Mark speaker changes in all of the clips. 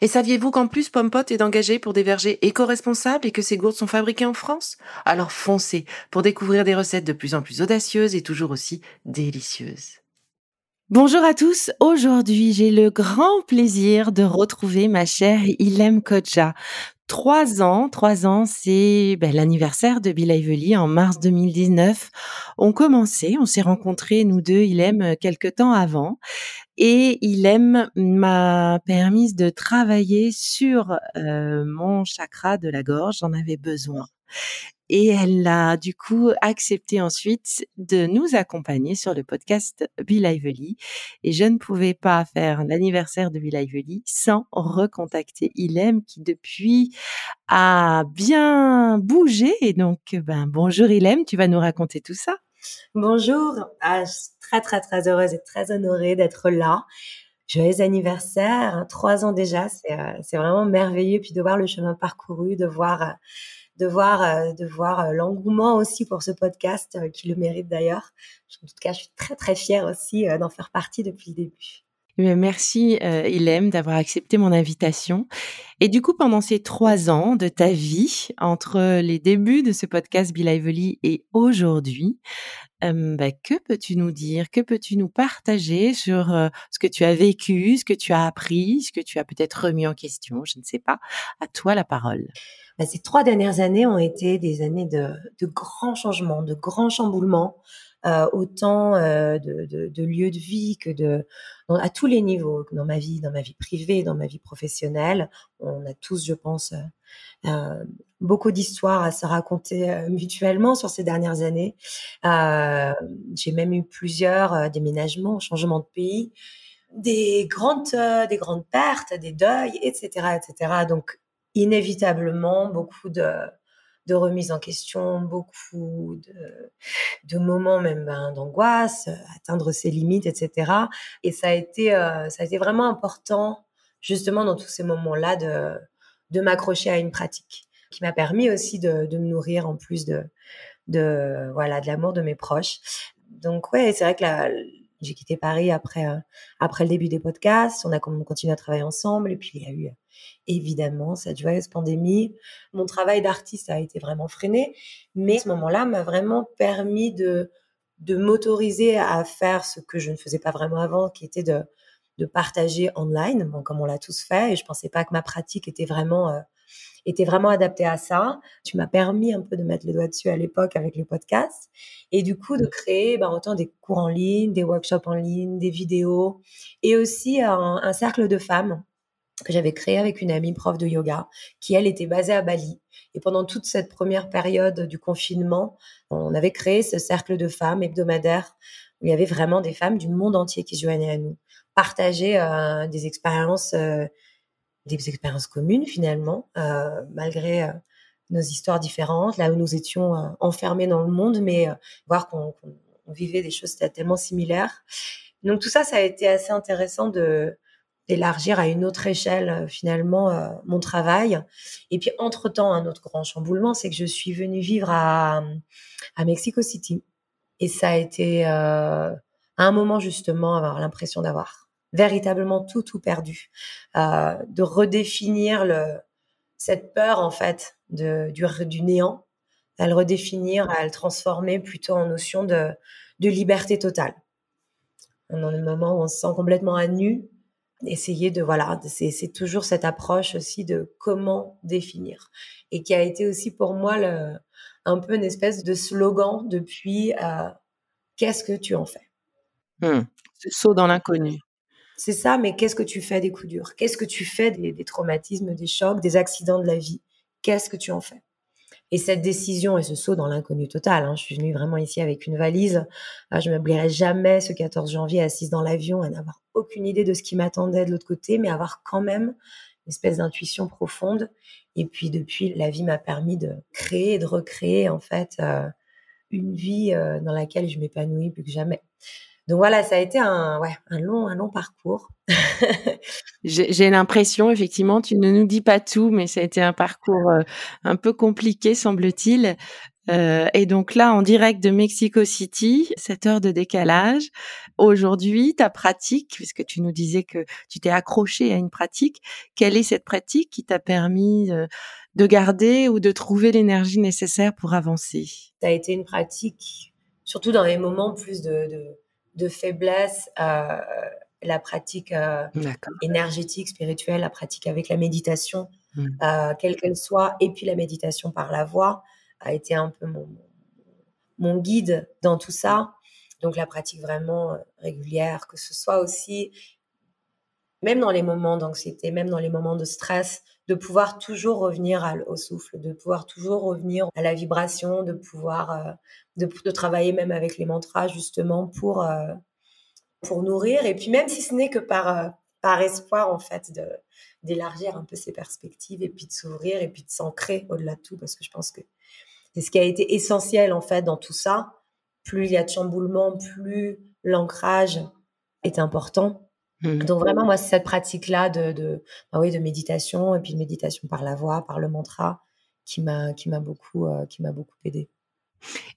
Speaker 1: Et saviez-vous qu'en plus Pompot est engagé pour des vergers éco-responsables et que ces gourdes sont fabriquées en France? Alors foncez pour découvrir des recettes de plus en plus audacieuses et toujours aussi délicieuses. Bonjour à tous, aujourd'hui j'ai le grand plaisir de retrouver ma chère Ilem Kodja. Trois ans, trois ans, c'est ben, l'anniversaire de Bill Ively en mars 2019. On commençait, on s'est rencontrés, nous deux, Ilem, quelques temps avant et il aime m'a permis de travailler sur mon chakra de la gorge. J'en avais besoin. Et elle a du coup accepté ensuite de nous accompagner sur le podcast Be Lively. Et je ne pouvais pas faire l'anniversaire de Be Lively sans recontacter Ilem qui depuis a bien bougé. Et donc, ben, bonjour Ilem, tu vas nous raconter tout ça.
Speaker 2: Bonjour, ah, je suis très très très heureuse et très honorée d'être là. Joyeux anniversaire, hein, trois ans déjà, euh, c'est vraiment merveilleux. Puis de voir le chemin parcouru, de voir, euh, de voir, euh, de voir l'engouement aussi pour ce podcast qui le mérite d'ailleurs. En tout cas, je suis très très fière aussi d'en faire partie depuis le début.
Speaker 1: Eh merci euh, Ilem d'avoir accepté mon invitation. Et du coup, pendant ces trois ans de ta vie, entre les débuts de ce podcast Be Lively et aujourd'hui, euh, bah, que peux-tu nous dire Que peux-tu nous partager sur euh, ce que tu as vécu, ce que tu as appris, ce que tu as peut-être remis en question Je ne sais pas. À toi la parole.
Speaker 2: Bah, ces trois dernières années ont été des années de, grands changements, de grands chamboulements. Euh, autant euh, de, lieux de vie que de à tous les niveaux, dans ma vie, dans ma vie privée, dans ma vie professionnelle. On a tous, je pense, euh, beaucoup d'histoires à se raconter mutuellement sur ces dernières années. J'ai même eu plusieurs déménagements, changements de pays, des grandes, des grandes pertes, des deuils, etc., etc. Donc inévitablement beaucoup de de remise en question, beaucoup de, moments même ben, d'angoisse, atteindre ses limites, etc. Et ça a été, euh, ça a été vraiment important, justement, dans tous ces moments-là, de, m'accrocher à une pratique qui m'a permis aussi de, me nourrir en plus de, voilà de l'amour de mes proches. Donc ouais, c'est vrai que j'ai quitté Paris après euh, après le début des podcasts. On a continué à travailler ensemble et puis il y a eu évidemment cette joyeuse pandémie. Mon travail d'artiste a été vraiment freiné, mais ce moment-là m'a vraiment permis de de m'autoriser à faire ce que je ne faisais pas vraiment avant, qui était de de partager online, bon, comme on l'a tous fait. Et je pensais pas que ma pratique était vraiment euh, était vraiment adaptée à ça. Tu m'as permis un peu de mettre le doigt dessus à l'époque avec les podcasts et du coup de créer ben, autant des cours en ligne, des workshops en ligne, des vidéos et aussi un, un cercle de femmes que j'avais créé avec une amie prof de yoga qui elle était basée à Bali et pendant toute cette première période du confinement on avait créé ce cercle de femmes hebdomadaire où il y avait vraiment des femmes du monde entier qui se joignaient à nous partager euh, des expériences euh, des expériences communes finalement, euh, malgré euh, nos histoires différentes, là où nous étions enfermés dans le monde, mais voir qu'on vivait des choses tellement similaires. Donc tout ça, ça a été assez intéressant de d'élargir à une autre échelle finalement mon travail. Et puis entre-temps, un autre grand chamboulement, c'est que je suis venue vivre à, à Mexico City. Et ça a été à un moment justement avoir l'impression d'avoir véritablement tout, tout perdu. Euh, de redéfinir le, cette peur, en fait, de, du, du néant, à le redéfinir, à le transformer plutôt en notion de, de liberté totale. Dans le moment où on se sent complètement à nu, essayer de, voilà, c'est toujours cette approche aussi de comment définir. Et qui a été aussi pour moi le, un peu une espèce de slogan depuis euh, qu'est-ce que tu en fais?
Speaker 1: Mmh. Ce saut dans l'inconnu.
Speaker 2: C'est ça, mais qu'est-ce que tu fais des coups durs? Qu'est-ce que tu fais des, traumatismes, des chocs, des accidents de la vie? Qu'est-ce que tu en fais? Et cette décision et ce saut dans l'inconnu total, hein, je suis venue vraiment ici avec une valise. Ah, je ne m'oublierai jamais ce 14 janvier assise dans l'avion et n'avoir aucune idée de ce qui m'attendait de l'autre côté, mais avoir quand même une espèce d'intuition profonde. Et puis depuis, la vie m'a permis de créer et de recréer en fait euh, une vie euh, dans laquelle je m'épanouis plus que jamais. Donc voilà, ça a été un, ouais, un long, un long parcours.
Speaker 1: J'ai l'impression, effectivement, tu ne nous dis pas tout, mais ça a été un parcours euh, un peu compliqué, semble-t-il. Euh, et donc là, en direct de Mexico City, cette heure de décalage. Aujourd'hui, ta pratique, puisque tu nous disais que tu t'es accroché à une pratique, quelle est cette pratique qui t'a permis euh, de garder ou de trouver l'énergie nécessaire pour avancer?
Speaker 2: Ça a été une pratique, surtout dans les moments plus de, de, de faiblesse. Euh, la pratique euh, énergétique, spirituelle, la pratique avec la méditation, mmh. euh, quelle qu'elle soit, et puis la méditation par la voix a été un peu mon, mon guide dans tout ça. Donc la pratique vraiment régulière, que ce soit aussi, même dans les moments d'anxiété, même dans les moments de stress, de pouvoir toujours revenir au souffle, de pouvoir toujours revenir à la vibration, de pouvoir de, de, travailler même avec les mantras justement pour pour nourrir. Et puis même si ce n'est que par, euh, par espoir, en fait, de, d'élargir un peu ses perspectives et puis de s'ouvrir et puis de s'ancrer au-delà de tout, parce que je pense que c'est ce qui a été essentiel, en fait, dans tout ça. Plus il y a de chamboulement, plus l'ancrage est important. Mmh. Donc vraiment, moi, c'est cette pratique-là de, de, bah oui, de méditation et puis de méditation par la voix, par le mantra, qui m'a, qui m'a beaucoup, euh, qui m'a beaucoup aidé.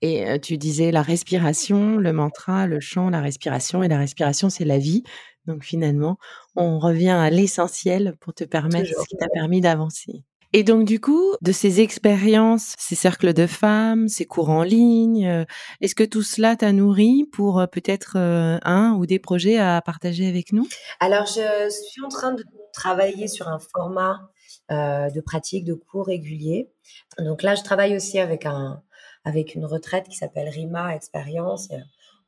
Speaker 1: Et tu disais la respiration, le mantra, le chant, la respiration. Et la respiration, c'est la vie. Donc finalement, on revient à l'essentiel pour te permettre ce qui t'a permis d'avancer. Et donc du coup, de ces expériences, ces cercles de femmes, ces cours en ligne, est-ce que tout cela t'a nourri pour peut-être un ou des projets à partager avec nous?
Speaker 2: Alors, je suis en train de travailler sur un format de pratique de cours réguliers. Donc là, je travaille aussi avec un, avec une retraite qui s'appelle RIMA Expérience.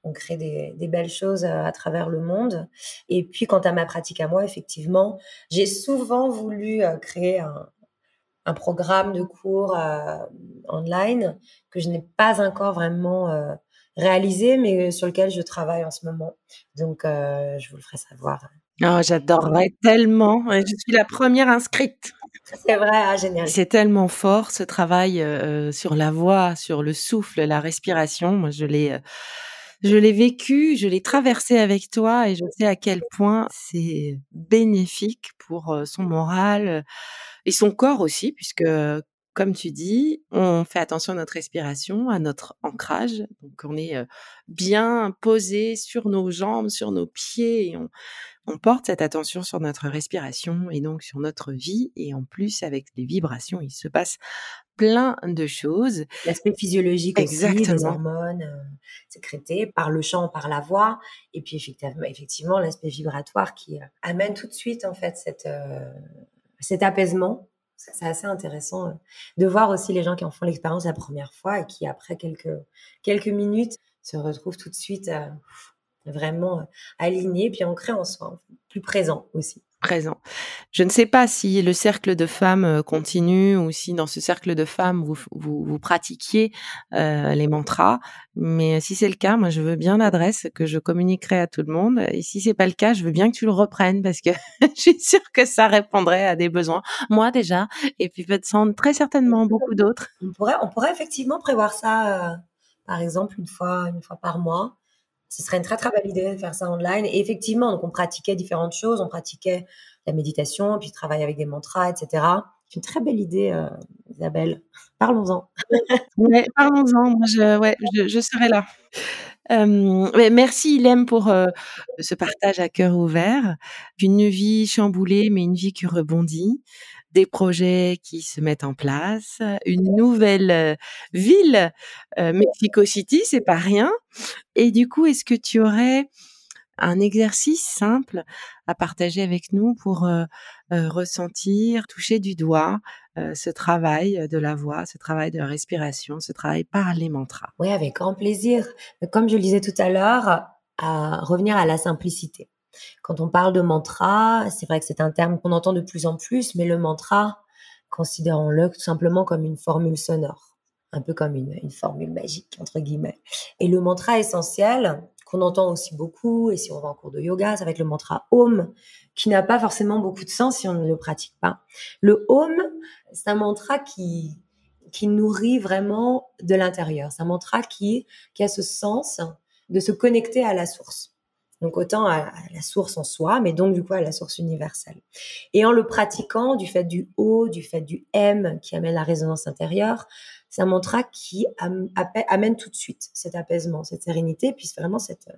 Speaker 2: On crée des, belles choses euh, à travers le monde. Et puis, quant à ma pratique à moi, effectivement, j'ai souvent voulu euh, créer un, programme de cours euh, online que je n'ai pas encore vraiment réalisé, mais sur lequel je travaille en ce moment. Donc, je vous le ferai savoir.
Speaker 1: Oh, j'adorerais tellement. Je suis la première inscrite.
Speaker 2: C'est vrai, ah, génial.
Speaker 1: C'est tellement fort ce travail euh, sur la voix, sur le souffle, la respiration. Moi, je l'ai, euh, je l'ai vécu, je l'ai traversé avec toi et je sais à quel point c'est bénéfique pour euh, son moral et son corps aussi, puisque comme tu dis, on fait attention à notre respiration, à notre ancrage. Donc, on est bien posé sur nos jambes, sur nos pieds et on, on porte cette attention sur notre respiration et donc sur notre vie. Et en plus, avec les vibrations, il se passe plein de choses.
Speaker 2: L'aspect physiologique Exactement. aussi, les hormones euh, sécrétées par le chant, par la voix. Et puis effectivement, effectivement l'aspect vibratoire qui euh, amène tout de suite en fait cette, euh, cet apaisement. C'est assez intéressant de voir aussi les gens qui en font l'expérience la première fois et qui après quelques, quelques minutes se retrouvent tout de suite vraiment aligné, puis ancré en soi, plus présent aussi.
Speaker 1: Présent. Je ne sais pas si le cercle de femmes continue ou si dans ce cercle de femmes vous, vous, pratiquiez les mantras, mais si c'est le cas, moi je veux bien l'adresse que je communiquerai à tout le monde. Et si c'est pas le cas, je veux bien que tu le reprennes parce que je suis sûre que ça répondrait à des besoins. Moi déjà, et puis peut-être très certainement beaucoup d'autres.
Speaker 2: On pourrait, on pourrait effectivement prévoir ça, par exemple une fois, une fois par mois ce serait une très très belle idée de faire ça online. Et effectivement, donc on pratiquait différentes choses, on pratiquait la méditation, puis travailler avec des mantras, etc. C'est une très belle idée, euh, Isabelle. Parlons-en.
Speaker 1: parlons-en. Moi, je, serai là. Euh, merci Ilem pour euh, ce partage à cœur ouvert, une vie chamboulée mais une vie qui rebondit des projets qui se mettent en place, une nouvelle ville, euh, Mexico City, c'est pas rien. Et du coup, est-ce que tu aurais un exercice simple à partager avec nous pour euh, ressentir, toucher du doigt ce travail de la voix, ce travail de respiration, ce travail par les mantras?
Speaker 2: Oui, avec grand plaisir. Comme je le disais tout à l'heure, à revenir à la simplicité. Quand on parle de mantra, c'est vrai que c'est un terme qu'on entend de plus en plus, mais le mantra, considérons-le tout simplement comme une formule sonore, un peu comme une, formule magique, entre guillemets. Et le mantra essentiel, qu'on entend aussi beaucoup, et si on va en cours de yoga, ça va être le mantra Om, qui n'a pas forcément beaucoup de sens si on ne le pratique pas. Le Om, c'est un mantra qui, qui nourrit vraiment de l'intérieur. C'est un mantra qui, qui a ce sens de se connecter à la source. Donc autant à, la source en soi, mais donc du coup à la source universelle. Et en le pratiquant, du fait du O, du fait du M qui amène la résonance intérieure, c'est un mantra qui amène tout de suite cet apaisement, cette sérénité, puis vraiment cette,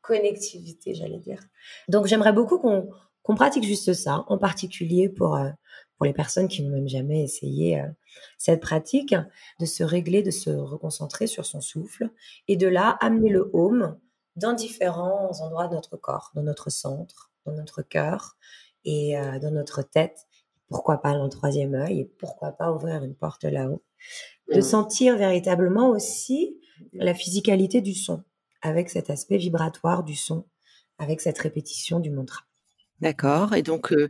Speaker 2: connectivité, j'allais dire. Donc j'aimerais beaucoup qu'on pratique juste ça, en particulier pour, euh, pour les personnes qui n'ont même jamais essayé euh, cette pratique, de se régler, de se reconcentrer sur son souffle, et de là amener le home dans différents endroits de notre corps, dans notre centre, dans notre cœur et euh, dans notre tête. Pourquoi pas dans le troisième œil et pourquoi pas ouvrir une porte là-haut. De mmh. sentir véritablement aussi la physicalité du son, avec cet aspect vibratoire du son, avec cette répétition du mantra.
Speaker 1: D'accord. Et donc, euh,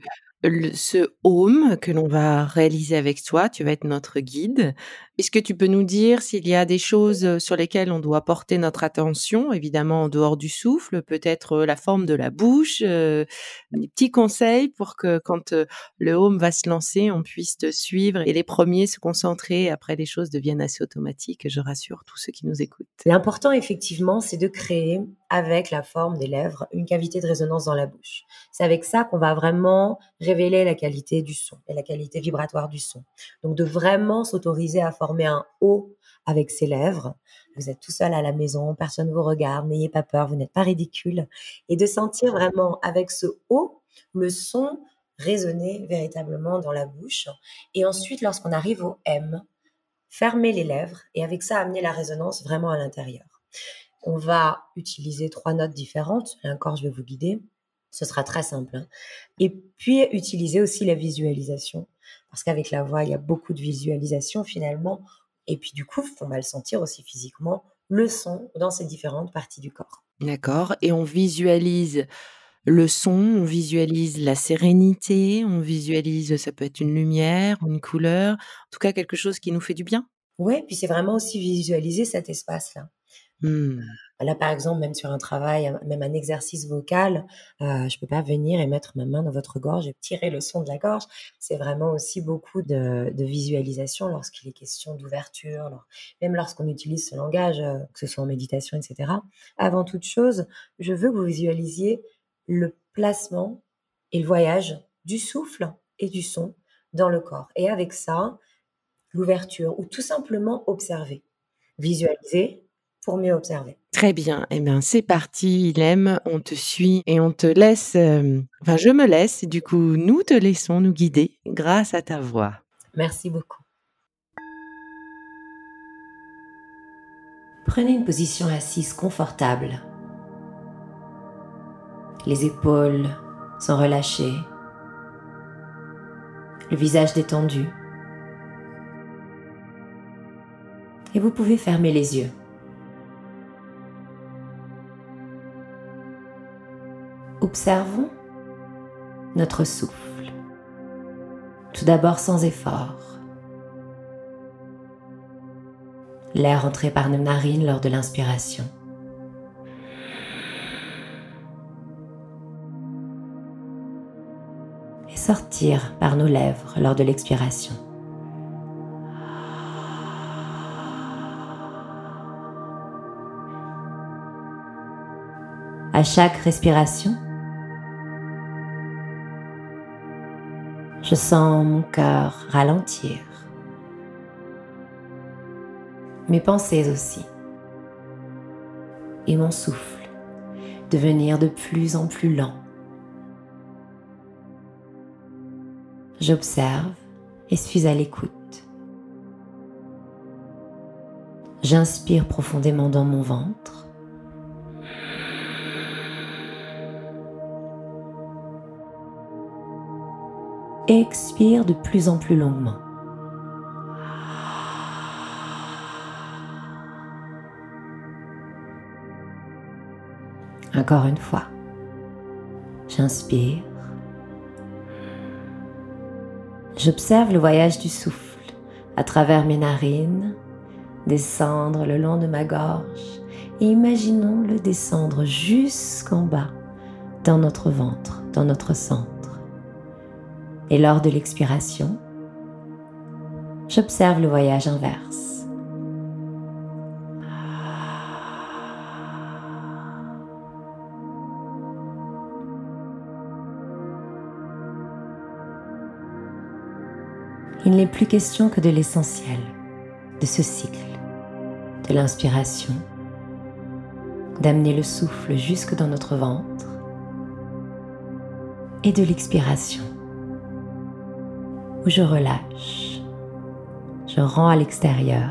Speaker 1: ce home que l'on va réaliser avec toi, tu vas être notre guide. Est-ce que tu peux nous dire s'il y a des choses sur lesquelles on doit porter notre attention, évidemment en dehors du souffle, peut-être la forme de la bouche, des petits conseils pour que quand le home va se lancer, on puisse te suivre et les premiers se concentrer. Après, les choses deviennent assez automatiques. Je rassure tous ceux qui nous écoutent.
Speaker 2: L'important, effectivement, c'est de créer avec la forme des lèvres une cavité de résonance dans la bouche. C'est avec ça qu'on va vraiment révéler la qualité du son et la qualité vibratoire du son. Donc de vraiment s'autoriser à former un O avec ses lèvres. Vous êtes tout seul à la maison, personne ne vous regarde, n'ayez pas peur, vous n'êtes pas ridicule. Et de sentir vraiment avec ce O le son résonner véritablement dans la bouche. Et ensuite, lorsqu'on arrive au M, fermer les lèvres et avec ça amener la résonance vraiment à l'intérieur. On va utiliser trois notes différentes. Là encore, je vais vous guider. Ce sera très simple. Hein. Et puis, utiliser aussi la visualisation. Parce qu'avec la voix, il y a beaucoup de visualisation finalement. Et puis, du coup, on va le sentir aussi physiquement, le son dans ces différentes parties du corps.
Speaker 1: D'accord. Et on visualise le son, on visualise la sérénité, on visualise, ça peut être une lumière, une couleur, en tout cas quelque chose qui nous fait du bien.
Speaker 2: Oui, puis c'est vraiment aussi visualiser cet espace-là. Mmh. Là, par exemple, même sur un travail, même un exercice vocal, euh, je peux pas venir et mettre ma main dans votre gorge et tirer le son de la gorge. C'est vraiment aussi beaucoup de, visualisation lorsqu'il est question d'ouverture, même lorsqu'on utilise ce langage, euh, que ce soit en méditation, etc. Avant toute chose, je veux que vous visualisiez le placement et le voyage du souffle et du son dans le corps. Et avec ça, l'ouverture ou tout simplement observer. Visualiser, pour mieux observer.
Speaker 1: Très bien. Eh bien, c'est parti, Ilem. On te suit et on te laisse. Euh, enfin, je me laisse. du coup, nous te laissons nous guider grâce à ta voix.
Speaker 2: Merci beaucoup. Prenez une position assise confortable. Les épaules sont relâchées. Le visage détendu. Et vous pouvez fermer les yeux. Observons notre souffle. Tout d'abord sans effort. L'air entré par nos narines lors de l'inspiration. Et sortir par nos lèvres lors de l'expiration. À chaque respiration, Je sens mon cœur ralentir. Mes pensées aussi. Et mon souffle devenir de plus en plus lent. J'observe et suis à l'écoute. J'inspire profondément dans mon ventre. Expire de plus en plus longuement. Encore une fois.
Speaker 3: J'inspire. J'observe le voyage du souffle à travers mes narines, descendre le long de ma gorge et imaginons-le descendre jusqu'en bas dans notre ventre, dans notre centre. Et lors de l'expiration, j'observe le voyage inverse. il n'est plus question que de l'essentiel, de ce cycle, de l'inspiration, d'amener le souffle jusque dans notre ventre et de l'expiration, où je relâche, je rends à l'extérieur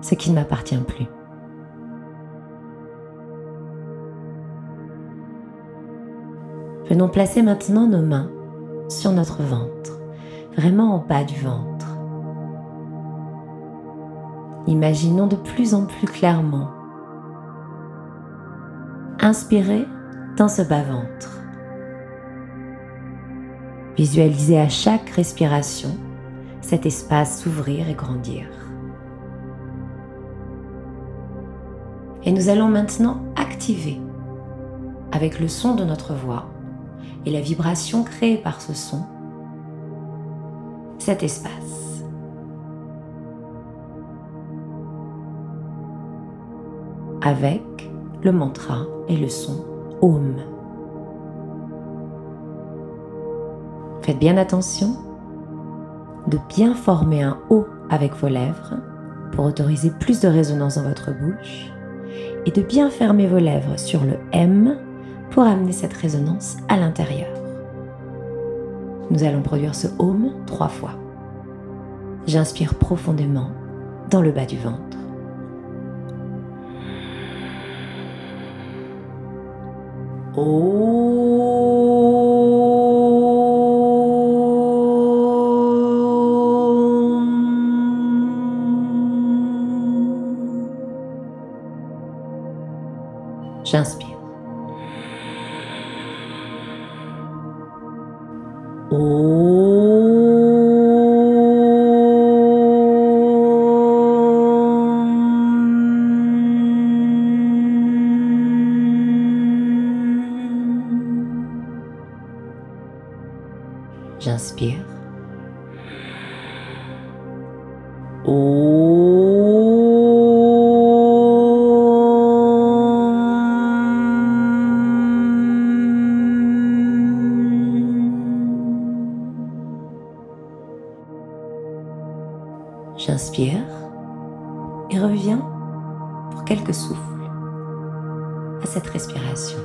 Speaker 3: ce qui ne m'appartient plus. Venons placer maintenant nos mains sur notre ventre vraiment en bas du ventre. Imaginons de plus en plus clairement. Inspirez dans ce bas-ventre. Visualisez à chaque respiration cet espace s'ouvrir et grandir. Et nous allons maintenant activer avec le son de notre voix et la vibration créée par ce son cet espace. Avec le mantra et le son Om. Faites bien attention de bien former un O avec vos lèvres pour autoriser plus de résonance dans votre bouche et de bien fermer vos lèvres sur le M pour amener cette résonance à l'intérieur. Nous allons produire ce home trois fois. J'inspire profondément dans le bas du ventre. J'inspire. J'inspire. J'inspire et reviens pour quelques souffles à cette respiration.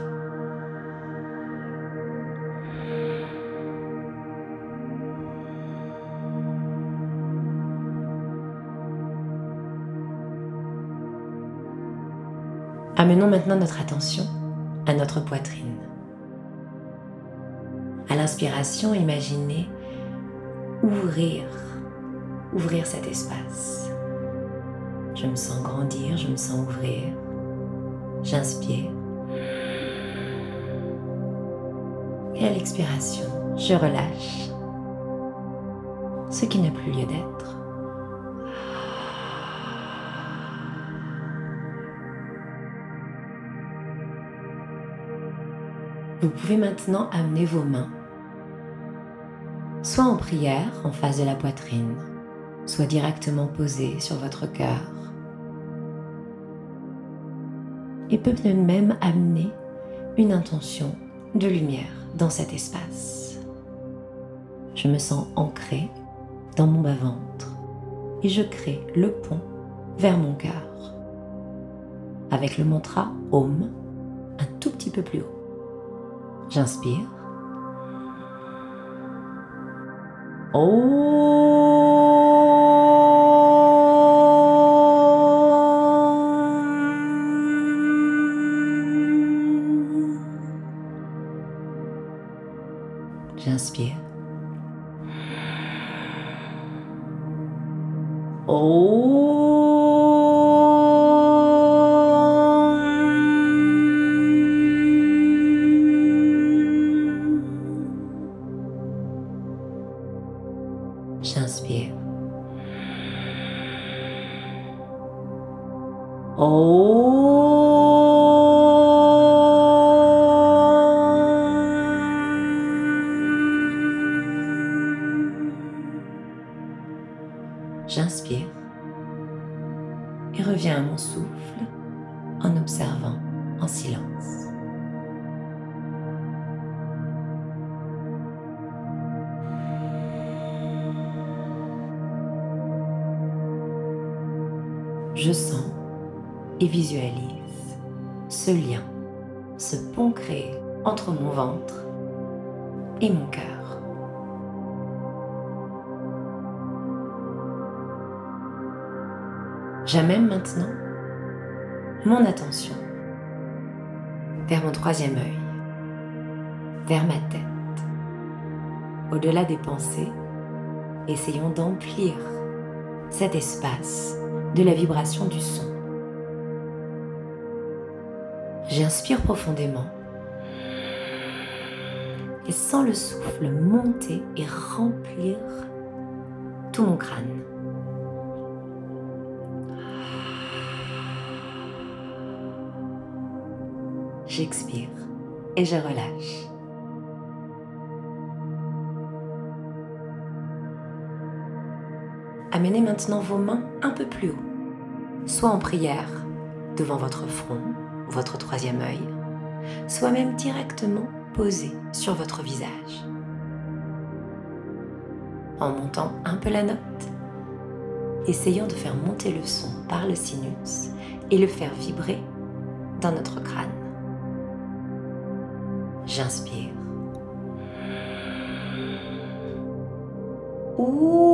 Speaker 3: Amenons maintenant notre attention à notre poitrine. À l'inspiration, imaginez ouvrir, ouvrir cet espace. Je me sens grandir, je me sens ouvrir. J'inspire. Et à l'expiration, je relâche ce qui n'a plus lieu d'être. Vous pouvez maintenant amener vos mains, soit en prière en face de la poitrine, soit directement posées sur votre cœur. Et peut même amener une intention de lumière dans cet espace. Je me sens ancré dans mon bas-ventre et je crée le pont vers mon cœur avec le mantra Om un tout petit peu plus haut. J'inspire. J'inspire. J'amène maintenant mon attention vers mon troisième œil, vers ma tête. Au-delà des pensées, essayons d'emplir cet espace de la vibration du son. J'inspire profondément et sens le souffle monter et remplir tout mon crâne. J'expire et je relâche. Amenez maintenant vos mains un peu plus haut, soit en prière devant votre front, votre troisième œil, soit même directement posées sur votre visage. En montant un peu la note, essayons de faire monter le son par le sinus et le faire vibrer dans notre crâne. J'inspire. J'inspire.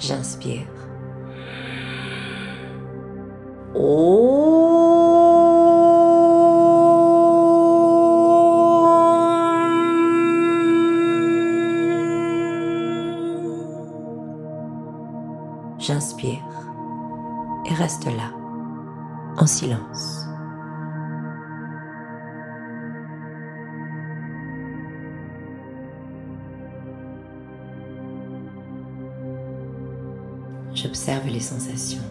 Speaker 3: J'inspire. J'inspire et reste là, en silence. J'observe les sensations.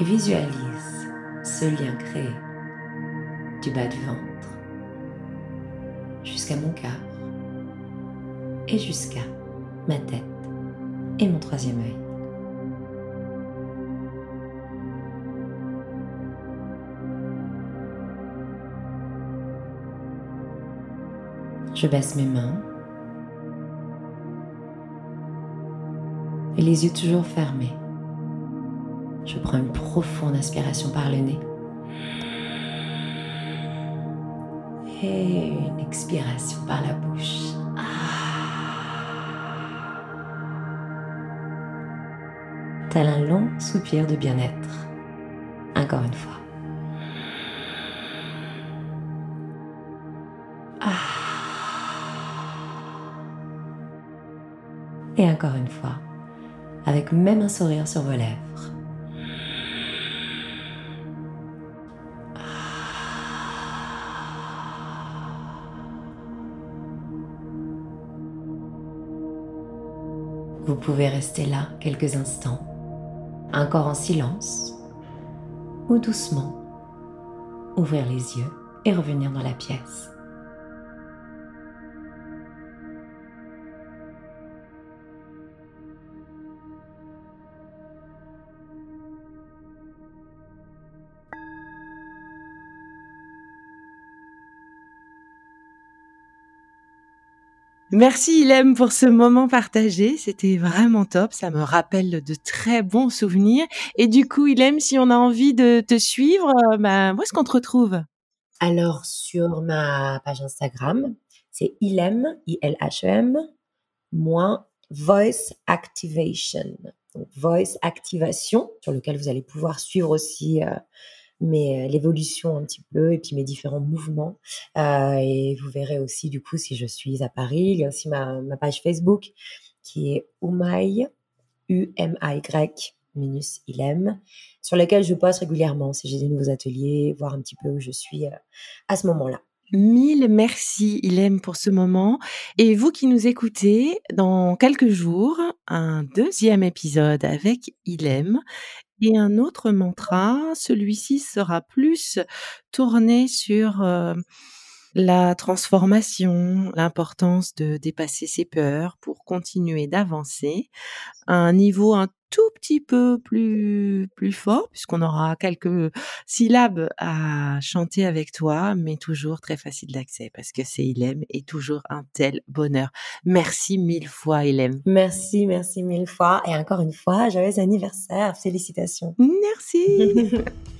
Speaker 3: Et visualise ce lien créé du bas du ventre jusqu'à mon cœur et jusqu'à ma tête et mon troisième œil. Je baisse mes mains et les yeux toujours fermés. Je prends une profonde inspiration par le nez et une expiration par la bouche. Tel un long soupir de bien-être. Encore une fois. Et encore une fois, avec même un sourire sur vos lèvres. Vous pouvez rester là quelques instants, encore en silence, ou doucement ouvrir les yeux et revenir dans la pièce.
Speaker 1: Merci Ilem pour ce moment partagé. C'était vraiment top. Ça me rappelle de très bons souvenirs. Et du coup, Ilem, si on a envie de te suivre, euh, bah, où est-ce qu'on te retrouve?
Speaker 3: Alors, sur ma page Instagram, c'est Ilem, I-L-H-E-M,
Speaker 2: moins voice activation. Donc, voice activation, sur lequel vous allez pouvoir suivre aussi euh, mais l'évolution un petit peu et puis mes différents mouvements. Euh, et vous verrez aussi du coup si je suis à Paris. Il y a aussi ma, page Facebook qui est Umay, U-M-A-Y, minus sur laquelle je poste régulièrement si j'ai des nouveaux ateliers, voir un petit peu où je suis euh, à ce moment-là.
Speaker 1: Mille merci, Ilem, pour ce moment. Et vous qui nous écoutez, dans quelques jours, un deuxième épisode avec Ilem et un autre mantra. Celui-ci sera plus tourné sur euh, la transformation, l'importance de dépasser ses peurs pour continuer d'avancer à un niveau un tout petit peu plus plus fort puisqu'on aura quelques syllabes à chanter avec toi mais toujours très facile d'accès parce que c'est Ilem et toujours un tel bonheur. Merci mille fois Ilem.
Speaker 2: Merci, merci mille fois et encore une fois, joyeux anniversaire, félicitations.
Speaker 1: Merci.